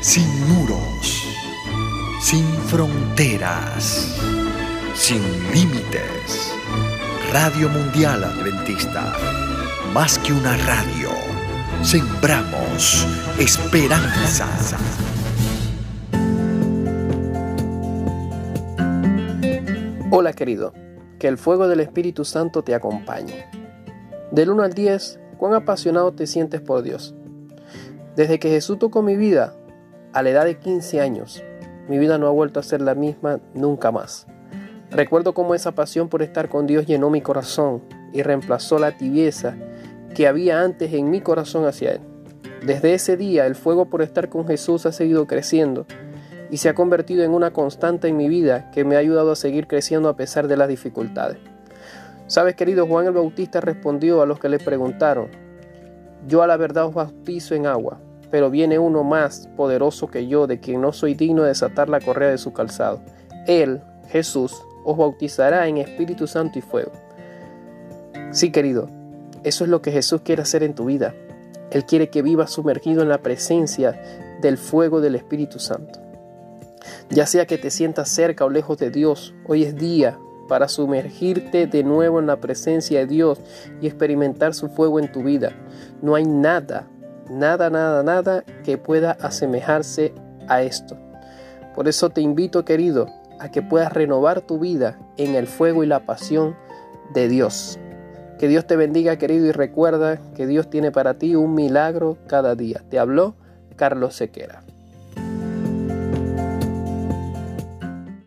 sin muros, sin fronteras, sin límites. Radio Mundial Adventista, más que una radio, sembramos esperanza. Hola querido, que el fuego del Espíritu Santo te acompañe. Del 1 al 10, ¿cuán apasionado te sientes por Dios? Desde que Jesús tocó mi vida, a la edad de 15 años, mi vida no ha vuelto a ser la misma nunca más. Recuerdo cómo esa pasión por estar con Dios llenó mi corazón y reemplazó la tibieza que había antes en mi corazón hacia Él. Desde ese día el fuego por estar con Jesús ha seguido creciendo y se ha convertido en una constante en mi vida que me ha ayudado a seguir creciendo a pesar de las dificultades. Sabes, querido, Juan el Bautista respondió a los que le preguntaron, yo a la verdad os bautizo en agua, pero viene uno más poderoso que yo, de quien no soy digno de desatar la correa de su calzado. Él, Jesús, os bautizará en Espíritu Santo y fuego. Sí, querido, eso es lo que Jesús quiere hacer en tu vida. Él quiere que vivas sumergido en la presencia del fuego del Espíritu Santo. Ya sea que te sientas cerca o lejos de Dios, hoy es día para sumergirte de nuevo en la presencia de Dios y experimentar su fuego en tu vida. No hay nada, nada, nada, nada que pueda asemejarse a esto. Por eso te invito, querido, a que puedas renovar tu vida en el fuego y la pasión de Dios. Que Dios te bendiga, querido, y recuerda que Dios tiene para ti un milagro cada día. Te habló Carlos Sequera.